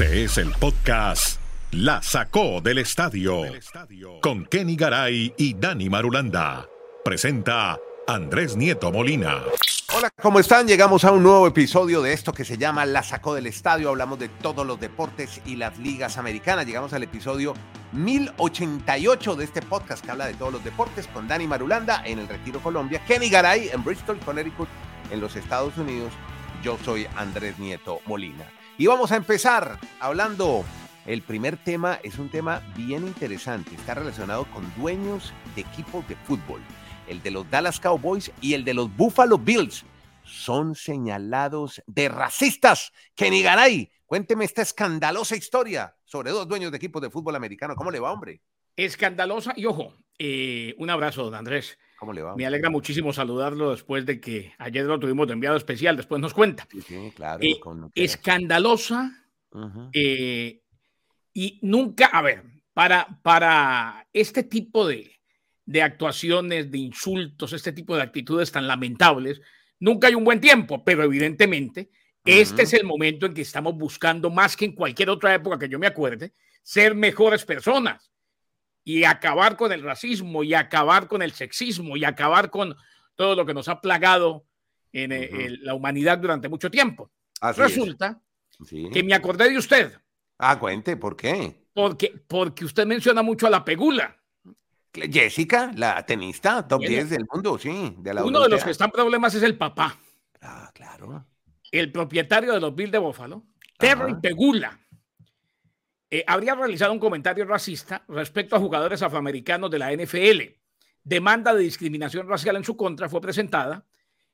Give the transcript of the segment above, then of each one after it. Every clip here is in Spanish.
Este es el podcast La Sacó del Estadio con Kenny Garay y Dani Marulanda. Presenta Andrés Nieto Molina. Hola, ¿cómo están? Llegamos a un nuevo episodio de esto que se llama La Sacó del Estadio. Hablamos de todos los deportes y las ligas americanas. Llegamos al episodio 1088 de este podcast que habla de todos los deportes con Dani Marulanda en el Retiro Colombia, Kenny Garay en Bristol, Connecticut, en los Estados Unidos. Yo soy Andrés Nieto Molina. Y vamos a empezar hablando. El primer tema es un tema bien interesante. Está relacionado con dueños de equipos de fútbol. El de los Dallas Cowboys y el de los Buffalo Bills son señalados de racistas. Kenny Garay, cuénteme esta escandalosa historia sobre dos dueños de equipos de fútbol americano. ¿Cómo le va, hombre? Escandalosa y ojo, eh, un abrazo, don Andrés. ¿Cómo le va? Me alegra muchísimo saludarlo después de que ayer lo tuvimos de enviado especial, después nos cuenta. Sí, sí, claro. Eh, con escandalosa eh, y nunca, a ver, para, para este tipo de, de actuaciones, de insultos, este tipo de actitudes tan lamentables, nunca hay un buen tiempo, pero evidentemente este es el momento en que estamos buscando, más que en cualquier otra época que yo me acuerde, ser mejores personas y acabar con el racismo y acabar con el sexismo y acabar con todo lo que nos ha plagado en eh, el- la humanidad durante mucho tiempo. Así. Resulta Sí. que me acordé de usted, Ah, cuente, ¿por qué? porque, porque usted menciona mucho a la Pegula, Jessica, la tenista, top Bueno. 10 del mundo, sí. De la uno de los que está en problemas es el papá, Ah, claro. el propietario de los Bills de Buffalo, Terry. Pegula. Eh, habría realizado un comentario racista respecto a jugadores afroamericanos de la NFL. Demanda de discriminación racial en su contra fue presentada,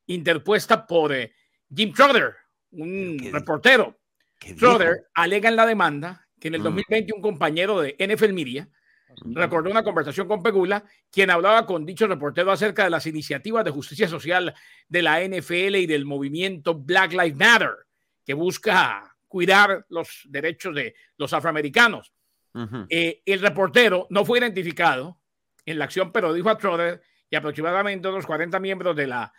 interpuesta por eh, Jim Trotter, un reportero. ¿Qué? Trotter alega en la demanda que en el Mm. 2020 un compañero de NFL Media recordó una conversación con Pegula, quien hablaba con dicho reportero acerca de las iniciativas de justicia social de la NFL y del movimiento Black Lives Matter, que busca cuidar los derechos de los afroamericanos. Eh, el reportero no fue identificado en la acción, pero dijo a Trotter y aproximadamente unos 40 miembros de la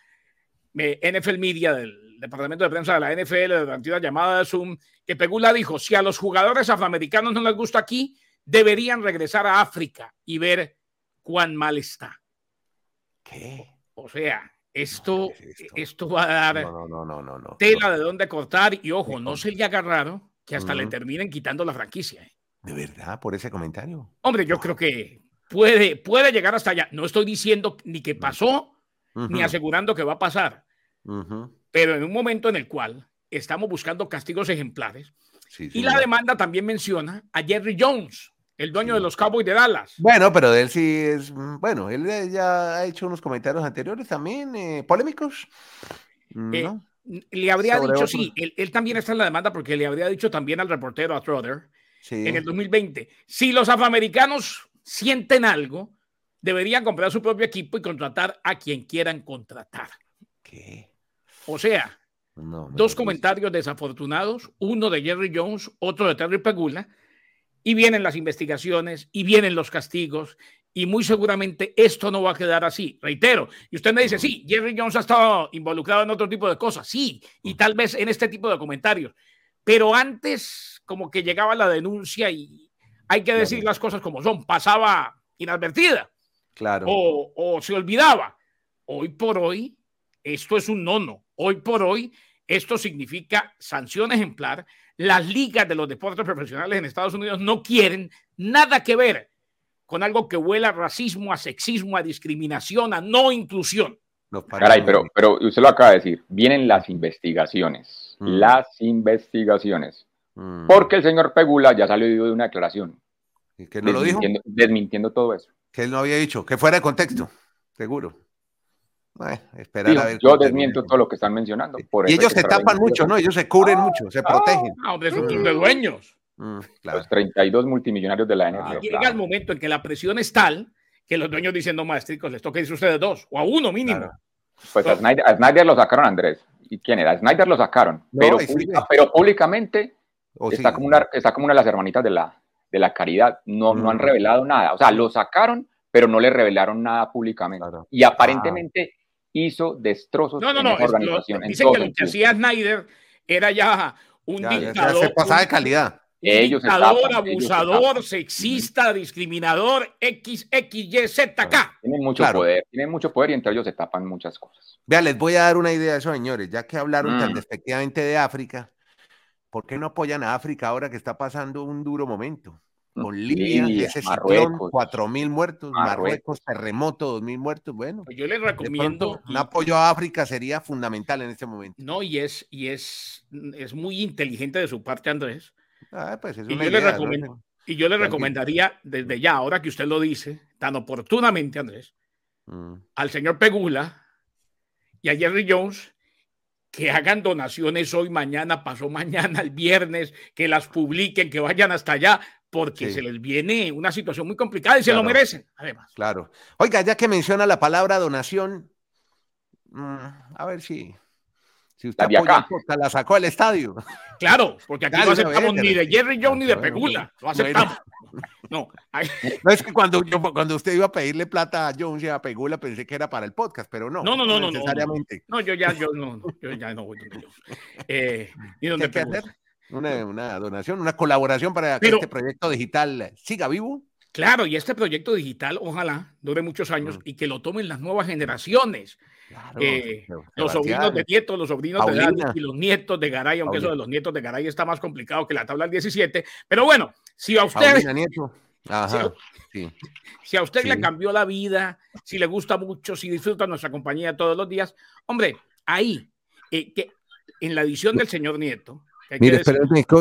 eh, NFL Media, del departamento de prensa de la NFL, durante una llamada de Zoom, que Pegula dijo, si a los jugadores afroamericanos no les gusta aquí, deberían regresar a África y ver cuán mal está. ¿Qué? O sea, esto, ¿qué es esto? esto va a dar No, no, no, no, no. tela de dónde cortar y ojo, no se le haga raro que hasta le Ujú. terminen quitando la franquicia. ¿eh? ¿De verdad? ¿Por ese comentario? Hombre, yo creo que puede, puede llegar hasta allá. No estoy diciendo ni que pasó, ni Ujú, asegurando que va a pasar, ujú. pero en un momento en el cual estamos buscando castigos ejemplares. Sí, Y sí, la no. demanda también menciona a Jerry Jones, el dueño de los Cowboys de Dallas. Bueno, pero de él sí es. mm, Bueno, él eh, ya ha hecho unos comentarios anteriores también, eh, polémicos. Mm, Eh, ¿no? Le habría Sobre dicho, sí, él, él también está en la demanda porque le habría dicho también al reportero, a Trotter, Sí. en el 2020, si los afroamericanos sienten algo, deberían comprar su propio equipo y contratar a quien quieran contratar. ¿Qué? O sea, No, dos comentarios desafortunados, uno de Jerry Jones, otro de Terry Pegula, y vienen las investigaciones y vienen los castigos, y muy seguramente esto no va a quedar así. Reitero, y usted me dice, sí, Jerry Jones ha estado involucrado en otro tipo de cosas, sí, y tal vez en este tipo de comentarios, pero antes como que llegaba la denuncia y hay que decir Claro. las cosas como son, pasaba inadvertida Claro. o, o se olvidaba. Hoy por hoy, esto es un nono. Hoy por hoy, esto significa sanción ejemplar. Las ligas de los deportes profesionales en Estados Unidos no quieren nada que ver con algo que huela a racismo, a sexismo, a discriminación, a no inclusión. Caray, pero, pero usted lo acaba de decir, vienen las investigaciones, Mm. las investigaciones, Mm, porque el señor Pegula ya salió de una declaración ¿y que no lo dijo? desmintiendo, desmintiendo todo eso. Que él no había dicho, que fuera de contexto, seguro. Bueno, esperar a ver yo desmiento todo lo que están mencionando. por Y ellos se tapan mucho, ¿no? Ellos se cubren mucho, se protegen. Ah, hombre, es un club de dueños. Mm, claro. Los 32 Ah, multimillonarios de la NFL. Llega el momento en que la presión es tal que los dueños dicen, no, maestricos, les toca irse a ustedes dos, o a uno mínimo. Claro. Pues a Snyder, a Snyder lo sacaron, Andrés. ¿Y quién era? A Snyder lo sacaron, No, pero, pública- pero públicamente O está, sí. como una, está como una de las hermanitas de la, de la caridad. No, no han Mm. revelado nada. O sea, lo sacaron, pero no le revelaron nada públicamente. Claro. Y aparentemente hizo destrozos No, no, en no. esa es- lo- organización. en dicen que lo que hacía Snyder era ya un Ya, ya, ya dictador. se pasaba de calidad. Ellos dictador, tapan, ellos se abusador, tapan. sexista, discriminador, XXYZK. Tienen mucho Claro. poder, tienen mucho poder y entre ellos se tapan muchas cosas. Vea, les voy a dar una idea de eso, señores. Ya que hablaron tan Mm. despectivamente de África, ¿por qué no apoyan a África ahora que está pasando un duro momento? Con Libia, Libia, ese ciclón, Marruecos. cuatro mil muertos, Marruecos. Marruecos. terremoto, dos mil muertos. Bueno, Pues yo les recomiendo. pronto, un apoyo a África sería fundamental en este momento. No, y es, y es, es muy inteligente de su parte, Andrés. Ah, pues es Y una yo le idea, ¿no? recomiendo- Y yo le recomendaría desde ya, ahora que usted lo dice, tan oportunamente, Andrés, Mm. al señor Pegula y a Jerry Jones que hagan donaciones hoy, mañana, pasó mañana, el viernes, que las publiquen, que vayan hasta allá, porque Sí. se les viene una situación muy complicada y se lo merecen, además. Claro. Oiga, ya que menciona la palabra donación, mm, a ver si, si usted La apoya acá. el podcast, la sacó del estadio. Claro, porque aquí Dale, no aceptamos ni de. Jerry Jones ni de Pegula, lo bueno. aceptamos. No, No es que cuando, yo, cuando usted iba a pedirle plata a Jones y a Pegula pensé que era para el podcast, pero no. No, no, no, no, no, no. necesariamente. no, yo ya, yo no, no, yo ya no voy donde yo. Eh, ni ¿Qué donde hay que Pegula. hacer? Una, una donación, una colaboración para Pero- que este proyecto digital siga vivo. Claro, y este proyecto digital, ojalá dure muchos años Mm. y que lo tomen las nuevas generaciones. Claro, Eh. Los sobrinos de nietos, los sobrinos de. Dani y los nietos de Garay, aunque eso de los nietos de Garay está más complicado que la tabla del 17. Pero bueno, si a usted, sí. si a usted le cambió la vida, si le gusta mucho, si disfruta nuestra compañía todos los días, hombre, ahí, eh, que en la edición del señor Nieto, Mire,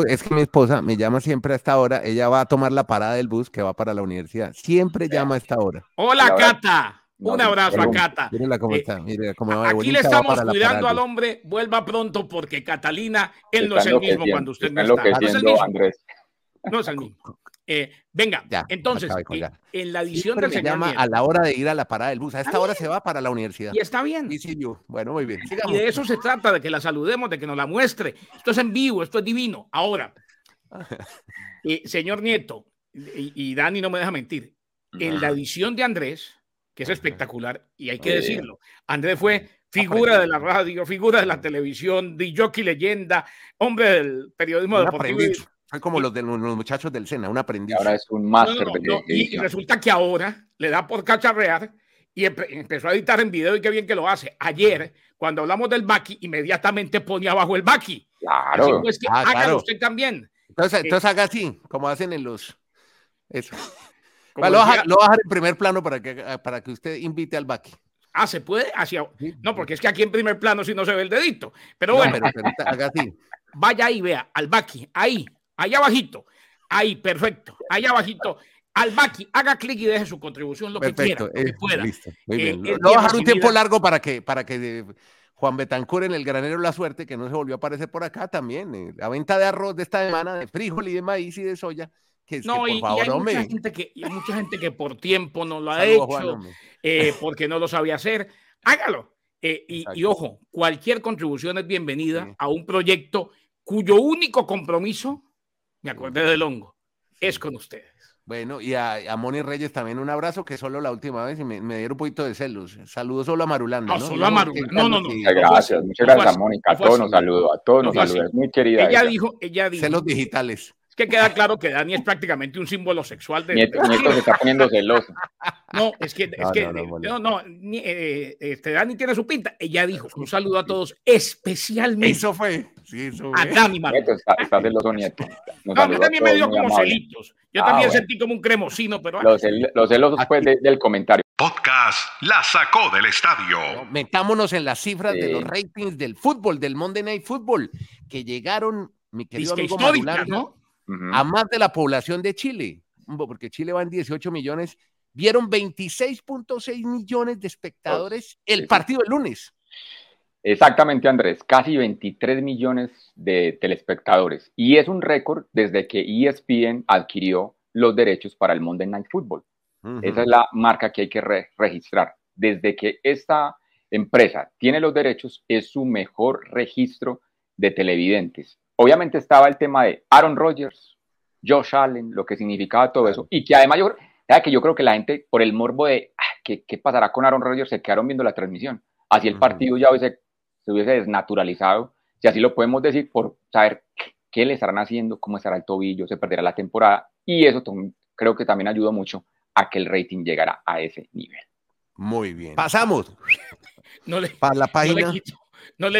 es que mi esposa me llama siempre a esta hora. Ella va a tomar la parada del bus que va para la universidad. Siempre llama a esta hora. hola Cata, No, un abrazo a no. Cata. Cómo Eh, está. Cómo va Aquí le estamos cuidando al hombre, vuelva pronto porque Catalina, él no Está es el mismo cuando usted no está está. No es el enloqueciendo, mismo. Andrés. No es el mismo. Eh, venga, Ya, entonces, eh, en la edición del me señor llama a la hora de ir a la parada del bus. A esta hora se va para la universidad. y está bien. Sí, sí, yo. Bueno, muy bien. Y de eso se trata, de que la saludemos, de que nos la muestre. Esto es en vivo, esto es divino. Ahora, eh, señor Nieto, y, y Dani no me deja mentir, en la edición de Andrés, que es espectacular, y hay que decirlo, Andrés fue figura de la radio, figura de la televisión, jockey leyenda, hombre del periodismo deportivo. Fue como los de los los muchachos del Sena, un aprendiz. Ahora es un máster no, no, de no, Y resulta que ahora le da por cacharrear y empe- empezó a editar en video y qué bien que lo hace. Ayer, cuando hablamos del Baki, inmediatamente pone abajo el Baki. Así Claro. pues que Ah, hágalo claro. usted también. Entonces, entonces haga así, como hacen en los. Eso. Va, lo, decía- baja, lo baja en primer plano para que, para que usted invite al Baki. Ah, se puede hacia. No, porque es que aquí en primer plano si no se ve el dedito. Pero No, bueno, pero, pero usted haga así. vaya ahí, vea, al Baki, ahí, allá abajito. Ahí, perfecto. Allá abajito. Al Baki, haga clic y deje su contribución lo que quiera, lo que eh, pueda. listo. Muy Eh, bien. a bien dejar un tiempo largo para que, para que eh, Juan Betancur en el granero La Suerte, que no se volvió a aparecer por acá también. eh, la venta de arroz de esta semana, de frijol y de maíz y de soya. Que, que, No, por y, y favor, hay, hombre. mucha gente que, y hay mucha gente que por tiempo no lo ha Saludos, hecho, Juan, eh, porque no lo sabía hacer. Hágalo. Eh, y, y ojo, cualquier contribución es bienvenida Sí. a un proyecto cuyo único compromiso, me acordé del hongo, es con ustedes. Bueno, y a, a Moni Reyes también un abrazo, que solo la última vez y me, me dieron un poquito de celos. Saludos solo a Marulanda. No, ¿no? solo a Marulanda. No, no, no. Muchas gracias, muchas gracias a Mónica. A todos nos saludo, a todos No nos. Es muy querida. Ella ella. dijo, ella dijo, Celos digitales. es que queda claro que Dani es prácticamente un símbolo sexual de... Nieto, Nieto se está poniendo celoso. No, es que, es No, que no, no, eh, este, Dani tiene su pinta. Ella dijo, un saludo a todos, especialmente Eso fue. Sí, eso a fue. Dani Maru. Nieto, está, está celoso, Nieto. No, a también me dio como amable. celitos. Yo Ah, también bueno. sentí como un cremosino, pero ah, Los, cel- los celosos pues, de- del comentario. Podcast La Sacó del Estadio. Metámonos en las cifras de Sí. los ratings del fútbol, del Monday Night Football, que llegaron, mi querido disque amigo ¿no? A más de la población de Chile, porque Chile va en 18 millones, vieron 26.6 millones de espectadores el sí. partido del lunes. Exactamente, Andrés. Casi 23 millones de telespectadores. Y es un récord desde que ESPN adquirió los derechos para el Monday Night Football. Esa es la marca que hay que re- registrar. Desde que esta empresa tiene los derechos, es su mejor registro de televidentes. Obviamente estaba el tema de Aaron Rodgers, Josh Allen, lo que significaba todo eso. Y que además yo, ¿sabe que yo creo que la gente, por el morbo de ah, ¿qué, qué pasará con Aaron Rodgers, se quedaron viendo la transmisión. Así el partido ya hubiese, se hubiese desnaturalizado, si así lo podemos decir, por saber qué, le estarán haciendo, cómo estará el tobillo, se perderá la temporada y eso creo que también ayudó mucho a que el rating llegara a ese nivel. Muy bien. Pasamos. No le, para la página. No le,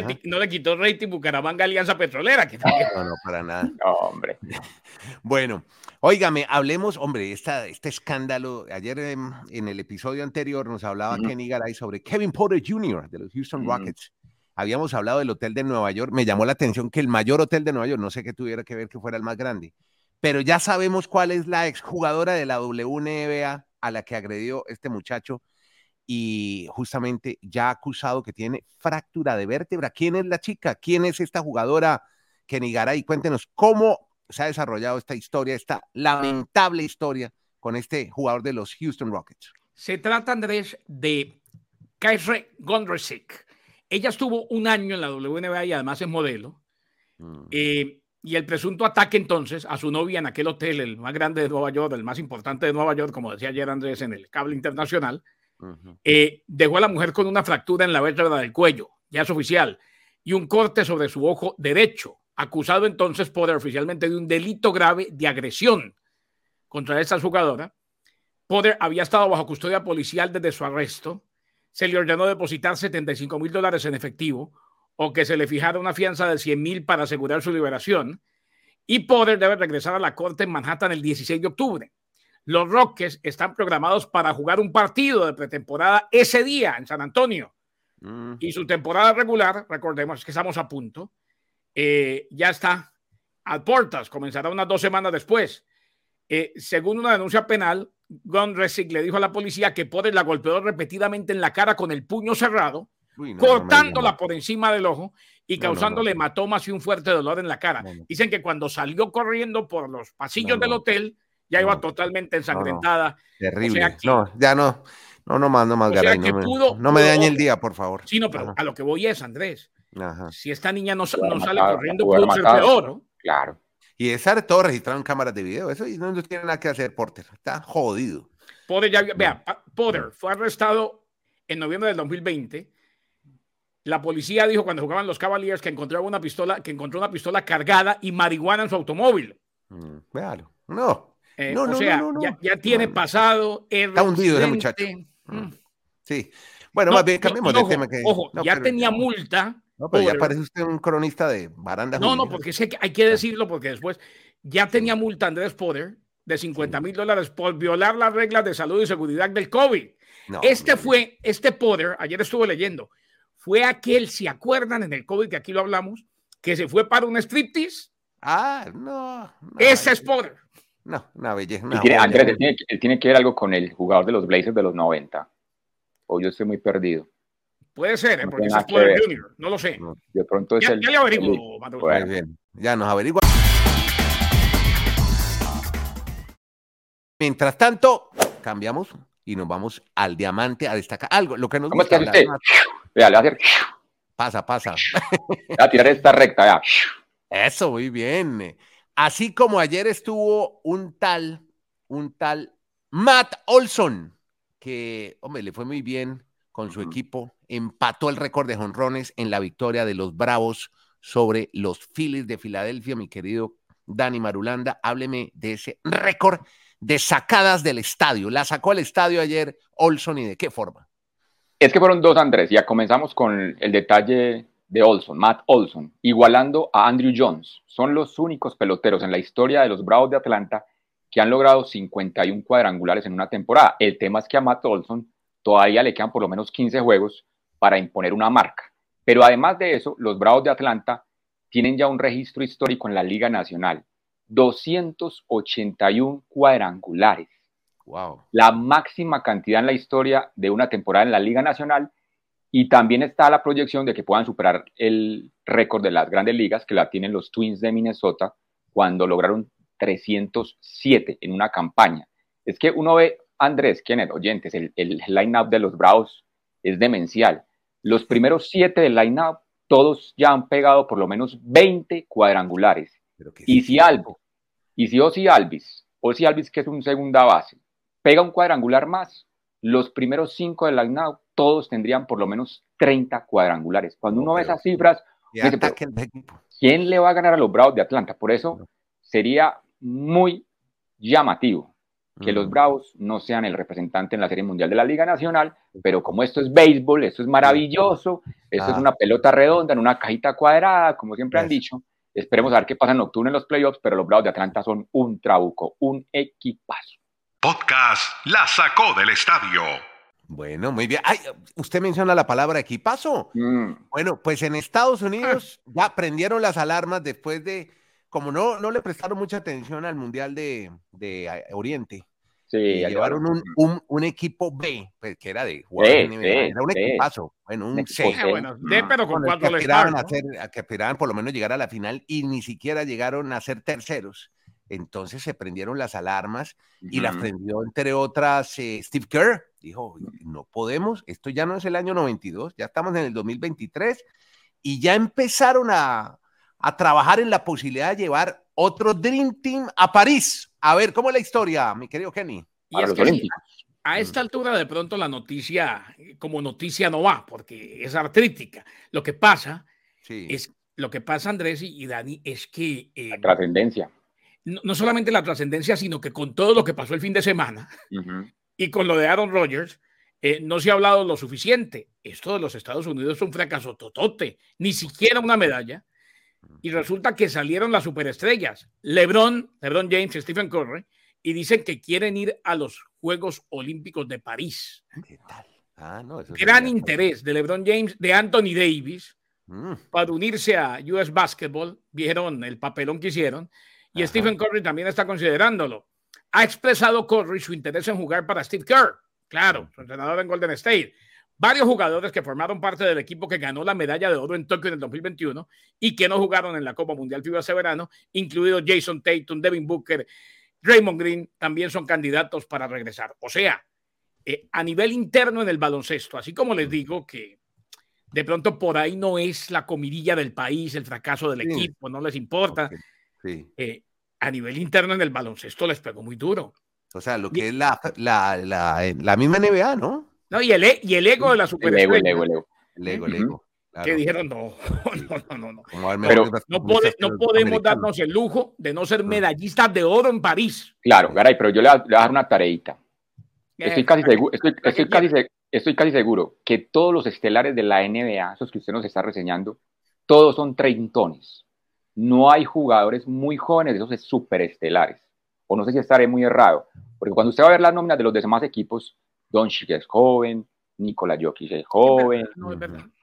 quitó, no, le, quitó rating Bucaramanga Alianza Petrolera. Que no, no, para nada. No, hombre. Bueno, óigame, hablemos, hombre, esta, este escándalo. Ayer en, el episodio anterior nos hablaba Kenny Garay sobre Kevin Porter Jr. de los Houston Rockets. Habíamos hablado del hotel de Nueva York. Me llamó la atención que el mayor hotel de Nueva York, no sé qué tuviera que ver que fuera el más grande, pero ya sabemos cuál es la exjugadora de la WNBA a la que agredió este muchacho y justamente ya acusado que tiene fractura de vértebra. ¿Quién es la chica? ¿Quién es esta jugadora? Kenny Garay, cuéntenos cómo se ha desarrollado esta historia, esta lamentable historia con este jugador de los Houston Rockets. Se trata, Andrés, de Kaisre Gondresik. Ella estuvo un año en la WNBA y además es modelo. Mm. Eh, y el presunto ataque entonces a su novia en aquel hotel, el más grande de Nueva York, el más importante de Nueva York, como decía ayer Andrés en el cable internacional, eh, dejó a la mujer con una fractura en la vértebra del cuello, ya es oficial, y un corte sobre su ojo derecho, acusado entonces por oficialmente de un delito grave de agresión contra esta jugadora. Poder había estado bajo custodia policial desde su arresto. Se le ordenó depositar 75 mil dólares en efectivo o que se le fijara una fianza de 100 mil para asegurar su liberación. Y Poder debe regresar a la corte en Manhattan el 16 de octubre. Los Rockets están programados para jugar un partido de pretemporada ese día en San Antonio. Y su temporada regular, recordemos que estamos a punto, eh, ya está a puertas, comenzará unas dos semanas después. Eh, según una denuncia penal, Gon Resick le dijo a la policía que Poder la golpeó repetidamente en la cara con el puño cerrado cortándola por encima del ojo y causándole hematomas y un fuerte dolor en la cara. Dicen que cuando salió corriendo por los pasillos del hotel, ya iba totalmente ensangrentada. Terrible. no, ya no. No, no más, no más, Garay, no, me, dañe el día, por favor. Sí, no, pero a lo que voy es, Andrés. Si esta niña no, no sale corriendo, puede ser peor, Claro. Y estar todo registrado en cámaras de video, eso no tiene nada que hacer, Porter. Está jodido. Potter, ya, vea, Potter fue arrestado en noviembre del 2020 la policía dijo cuando jugaban los Cavaliers que encontró una pistola, que encontró una pistola cargada y marihuana en su automóvil. Mm, no. Eh, no, o sea, ya, tiene pasado. Está hundido ese muchacho. Mm. Sí. Bueno, más bien cambiemos de tema. Que... Ojo, ya tenía multa. No, pero ya parece usted un cronista de baranda. No, no, porque sé que hay que decirlo porque después ya tenía multa Andrés Poder de 50 mil dólares por violar las reglas de salud y seguridad del COVID. este fue, este Poder, ayer estuve leyendo, fue aquel, ¿se acuerdan en el COVID que aquí lo hablamos? Que se fue para un striptease. Ah, no. Ese es poder. No, una belleza. Andrés, él tiene, que ver algo con el jugador de los Blazers de los 90. O yo estoy muy perdido. Puede ser, ¿eh? porque es Poder Junior. No lo sé. de pronto es ya, el. Ya le averiguo, Muy bien. Ya nos averigua. Mientras tanto, cambiamos y nos vamos al diamante a destacar algo. Lo que nos ¿Cómo gusta usted? Vea, le va a hacer. Pasa, pasa. Va a tirar esta recta, ya. Eso, muy bien. Así como ayer estuvo un tal, un tal Matt Olson, que, hombre, le fue muy bien con su equipo, empató el récord de jonrones en la victoria de los Bravos sobre los Phillies de Filadelfia, mi querido Dani Marulanda. Hábleme de ese récord de sacadas del estadio. La sacó al estadio ayer Olson y de qué forma. Es que fueron dos, Andrés. Ya comenzamos con el detalle de Olson, Matt Olson, igualando a Andrew Jones. Son los únicos peloteros en la historia de los Bravos de Atlanta que han logrado 51 cuadrangulares en una temporada. El tema es que a Matt Olson todavía le quedan por lo menos 15 juegos para imponer una marca. Pero además de eso, los Bravos de Atlanta tienen ya un registro histórico en la Liga Nacional. 281 cuadrangulares. La máxima cantidad en la historia de una temporada en la Liga Nacional. Y también está la proyección de que puedan superar el récord de las grandes ligas que la tienen los Twins de Minnesota cuando lograron 307 en una campaña. Es que uno ve, Andrés, Kenneth, oyentes, el, el line-up de los Bravos es demencial. Los primeros siete del line-up, todos ya han pegado por lo menos 20 cuadrangulares. Y si algo, y si Ozzy Alvis, Ozzy Alvis que es un segunda base, pega un cuadrangular más, los primeros cinco del line todos tendrían por lo menos 30 cuadrangulares. Cuando uno ve esas cifras, ¿quién le va a ganar a los Bravos de Atlanta? Por eso sería muy llamativo que los Bravos no sean el representante en la Serie Mundial de la Liga Nacional, pero como esto es béisbol, esto es maravilloso, esto es ah. una pelota redonda en una cajita cuadrada, como siempre han dicho, esperemos a ver qué pasa en octubre en los playoffs, pero los Bravos de Atlanta son un trabuco, un equipazo. Podcast La sacó del estadio. Bueno, muy bien. Ay, usted menciona la palabra equipazo. Mm. Bueno, pues en Estados Unidos ya prendieron las alarmas después de como no, no le prestaron mucha atención al Mundial de, de Oriente, sí, llevaron un, un, un, equipo B, pues, que era de jugadores era un equipazo, bueno, un C. Bueno, D, pero con cuatro a hacer, que aspiraban por lo menos llegar a la final y ni siquiera llegaron a ser terceros. Entonces se prendieron las alarmas y las prendió, entre otras, eh, Steve Kerr. Dijo, no podemos, esto ya no es el año 92, ya estamos en el 2023 y ya empezaron a, a trabajar en la posibilidad de llevar otro Dream Team a París. A ver, ¿cómo es la historia, mi querido Kenny? Y es que a esta altura de pronto la noticia como noticia no va porque es artrítica. Lo que pasa es lo que pasa Andrés y Dani es que eh, la trascendencia. No, solamente la trascendencia, sino que con todo lo que pasó el fin de semana y con lo de Aaron Rodgers, eh, no se ha hablado lo suficiente. Esto de los Estados Unidos es un fracaso totote, ni siquiera una medalla y resulta que salieron las superestrellas, LeBron, LeBron James y Stephen Curry, y dicen que quieren ir a los Juegos Olímpicos de París. ¿Qué tal? Ah, Gran interés de LeBron James, de Anthony Davis, mm. para unirse a US Basketball. Vieron el papelón que hicieron. Y Stephen Curry también está considerándolo. Ha expresado Curry su interés en jugar para Steve Kerr, claro, su entrenador en Golden State varios jugadores que formaron parte del equipo que ganó la medalla de oro en Tokio en el 2021 y que no jugaron en la Copa Mundial FIBA ese verano, incluido Jason Tatum, Devin Booker, Raymond Green, también son candidatos para regresar. O sea, eh, a nivel interno en el baloncesto, así como les digo que de pronto por ahí no es la comidilla del país, el fracaso del equipo, no les importa. Eh, a nivel interno en el baloncesto les pegó muy duro. O sea, lo que es la, la, la, la misma NBA, ¿no? No, y el, e, y el ego de la superestrella. El ego, el ego, el ego. El ego, Que dijeron, no, no, no, no. Pero no, no podemos darnos el lujo de no ser medallistas de oro en París. Claro, Garay, pero yo le voy a dar una tareita. Estoy casi, seguro, estoy, estoy, casi, estoy casi seguro que todos los estelares de la NBA, esos que usted nos está reseñando, todos son treintones. No hay jugadores muy jóvenes de esos superestelares. O no sé si estaré muy errado, porque cuando usted va a ver las nóminas de los demás equipos, Doncic es joven, Nikola Jokic es joven.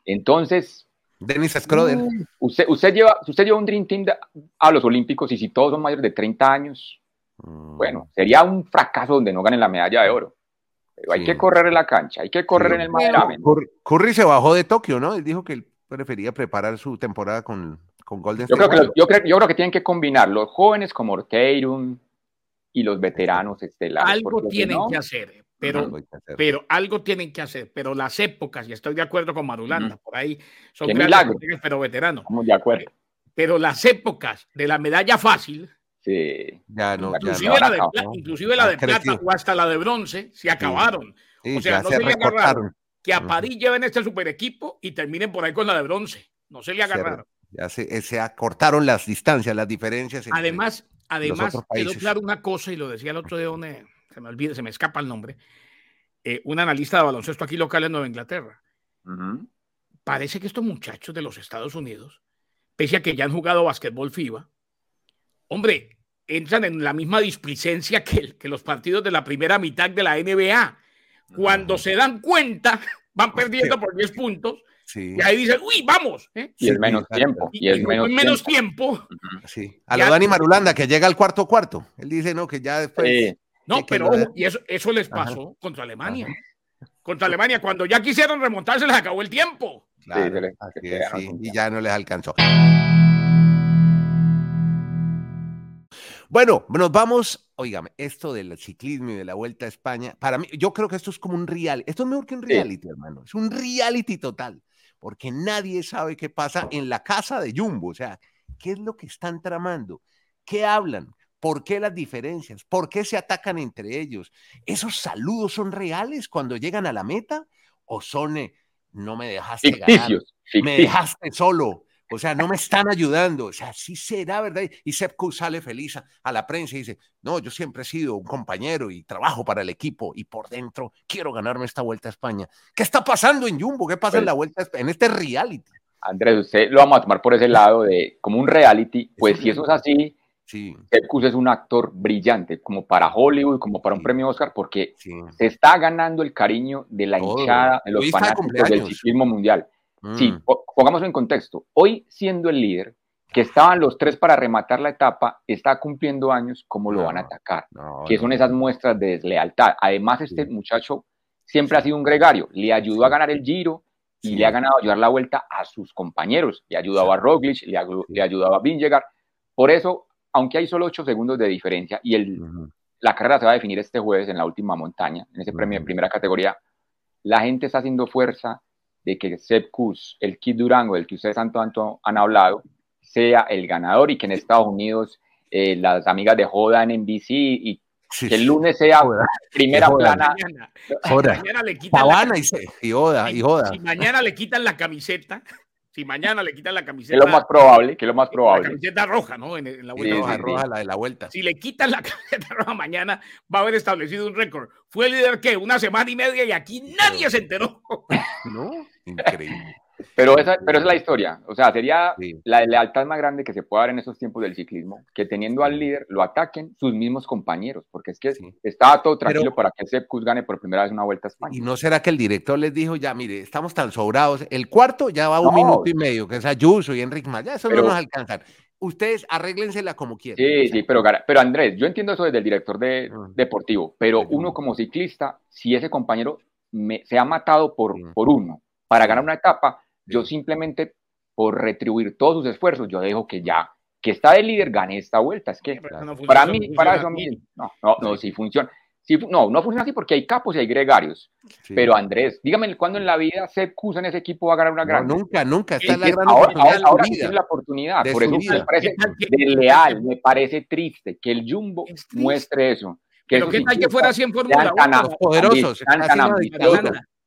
Entonces, Dennis Schroeder. Mm, usted, usted, lleva, usted lleva un Dream Team a los Olímpicos y si todos son mayores de 30 años, mm. bueno, sería un fracaso donde no ganen la medalla de oro. Pero hay que correr en la cancha, hay que correr en el Miami. Curry se bajó de Tokio, ¿no? Él dijo que él prefería preparar su temporada con, con Golden yo Creo que yo, creo, yo creo que tienen que combinar los jóvenes como Orteirum y los veteranos estelares. Algo tienen que hacer pero, pero algo tienen que hacer. Pero las épocas, y estoy de acuerdo con Marulanda, por ahí son grandes, pero veteranos. Estamos de acuerdo. Pero las épocas de la medalla fácil, sí. ya no, inclusive, la, de, inclusive la de plata o hasta la de bronce, se acabaron. o sea, no se, le agarraron que a París lleven este super equipo y terminen por ahí con la de bronce. No se le agarraron. ya se, eh, se acortaron las distancias, las diferencias. Además, además quedó claro una cosa, y lo decía el otro día, donde se me olvida, se me escapa el nombre, eh, un analista de baloncesto aquí local en Nueva Inglaterra. Parece que estos muchachos de los Estados Unidos, pese a que ya han jugado basquetbol FIBA, hombre, entran en la misma displicencia que, que los partidos de la primera mitad de la NBA. Cuando se dan cuenta, van perdiendo por 10 puntos. Y ahí dicen, uy, vamos. ¿eh? Y es menos tiempo. Y, es menos, tiempo. A lo Dani Marulanda, que llega al cuarto cuarto. Él dice, no, que ya después. No, pero y eso, eso les pasó contra Alemania. Contra Alemania, cuando ya quisieron remontarse, les acabó el tiempo. y ya no les alcanzó. Bueno, nos vamos, oígame, esto del ciclismo y de la Vuelta a España, para mí, yo creo que esto es como un reality, esto es mejor que un reality, hermano, es un reality total, porque nadie sabe qué pasa en la casa de Jumbo, o sea, qué es lo que están tramando, qué hablan, ¿Por qué las diferencias? ¿Por qué se atacan entre ellos? ¿Esos saludos son reales cuando llegan a la meta? ¿O son, eh, no me dejaste ganar, me dejaste solo? O sea, no me están ayudando. O sea, sí será, ¿verdad? Y Sepku sale feliz a, la prensa y dice, no, yo siempre he sido un compañero y trabajo para el equipo y por dentro quiero ganarme esta vuelta a España. ¿Qué está pasando en Jumbo? ¿Qué pasa en pues la vuelta en este reality? Andrés, usted lo vamos a tomar por ese lado de como un reality. Pues si eso es así, Sí. es un actor brillante, como para Hollywood, como para un premio Oscar, porque se está ganando el cariño de la hinchada, de los fanáticos del ciclismo mundial. Sí, mm. pongámoslo en contexto. Hoy, siendo el líder, que estaban los tres para rematar la etapa, está cumpliendo años, ¿cómo lo van a atacar? que son esas muestras de deslealtad. Además, este muchacho siempre ha sido un gregario, le ayudó a ganar el Giro y le ha ganado a llevar la vuelta a sus compañeros, le ayudaba a Roglic, le, le ayudaba a Vingegaard. Por eso aunque hay solo 8 segundos de diferencia y el, la carrera se va a definir este jueves en la última montaña, en ese premio de primera categoría, la gente está haciendo fuerza de que Sepp Kuss, el Kid Durango, del que ustedes tanto, tanto han hablado, sea el ganador y que en Estados Unidos eh, las amigas de Joda en NBC y que el lunes sea primera plana. Mañana, le quitan la, y, Joda, y Joda. Si mañana le quitan la camiseta, si mañana le quitan la camiseta. Que es lo más probable, que es lo más probable. La camiseta roja, ¿no? En, la vuelta roja, la de la vuelta. Si le quitan la camiseta roja mañana, va a haber establecido un récord. Fue el líder que una semana y media y aquí nadie se enteró. ¿No? Increíble. Pero esa, pero es la historia. O sea, sería la lealtad más grande que se puede dar en esos tiempos del ciclismo, que teniendo al líder lo ataquen sus mismos compañeros, porque es que estaba todo tranquilo para que Sepkus gane por primera vez una vuelta a España. ¿Y no será que el director les dijo, ya, mire, estamos tan sobrados, el cuarto ya va un minuto y medio, que es Ayuso y Enrique Más, ya eso no nos alcanzan. Ustedes arréglensela como quieran. Sí, sí, pero, pero Andrés, yo entiendo eso desde el director de, deportivo, pero uno como ciclista, si ese compañero se ha matado por, por uno para ganar una etapa, yo simplemente por retribuir todos sus esfuerzos, yo dejo que ya, que está de líder, gane esta vuelta. Es que para mí, para eso a mí, no, no, no, sí funciona. Sí, no, no funciona así porque hay capos y hay gregarios. Pero Andrés, dígame cuándo en la vida se en ese equipo va a ganar una gran. nunca, nunca. Está la gran ahora, oportunidad. Ahora, tiene la oportunidad. Por eso me parece desleal, me parece triste que el Jumbo muestre eso. Que Pero qué tal que fuera así en Fórmula 1. poderosos.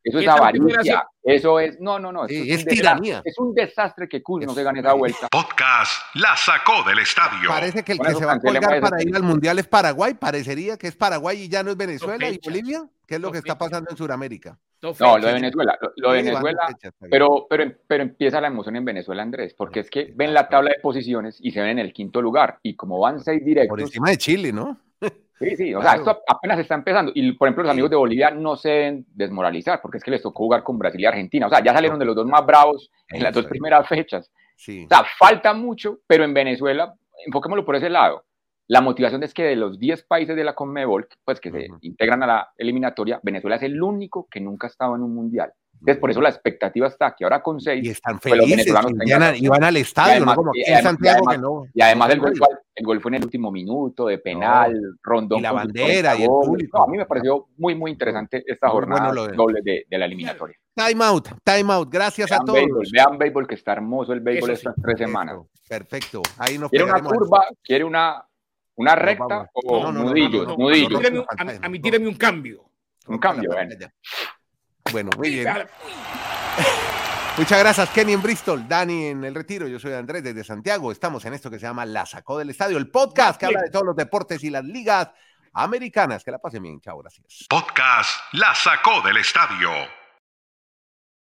Eso es avaricia. Eso es. No, no, no. es, tiranía. Es un desastre que Kuhn no se gane esa vuelta. Podcast la sacó del estadio. Parece que el que se va a colgar para ir al mundial es Paraguay. Parecería que es Paraguay y ya no es Venezuela y Bolivia. ¿Qué es lo que está pasando en Sudamérica? No, lo de Venezuela. Lo, de Venezuela. Pero, pero, pero empieza la emoción en Venezuela, Andrés, porque es que ven la tabla de posiciones y se ven en el quinto lugar. Y como van seis directos. Por encima de Chile, ¿no? Sí, sí, o sea, esto apenas está empezando. Y, por ejemplo, los amigos de Bolivia no se deben desmoralizar, porque es que les tocó jugar con Brasil y Argentina. O sea, ya salieron de los dos más bravos en las dos primeras fechas. Sí. O sea, falta mucho, pero en Venezuela, enfoquémoslo por ese lado. La motivación es que de los 10 países de la CONMEBOL, pues que se integran a la eliminatoria, Venezuela es el único que nunca ha estado en un mundial. Entonces, por eso la expectativa está que ahora con seis. Y están pues, felices. y, van, al estadio, y además, el, gol, fue en el último minuto, de penal, rondón. Y la bandera y el público. a mí me pareció muy, muy interesante esta jornada doble de, de, la eliminatoria. Time out, time out. Gracias a todos. vean béisbol, que está hermoso el béisbol estas tres semanas. Perfecto. Ahí nos ¿Quiere una curva? ¿Quiere una, una recta o nudillos? nudillos. A mí tíreme un cambio. Un cambio, bueno. Bueno, muy bien. Muchas gracias, Kenny en Bristol, Dani en el retiro. Yo soy Andrés desde Santiago. Estamos en esto que se llama La Sacó del Estadio, el podcast que habla de todos los deportes y las ligas americanas. Que la pasen bien. Chao, gracias. Podcast La Sacó del Estadio.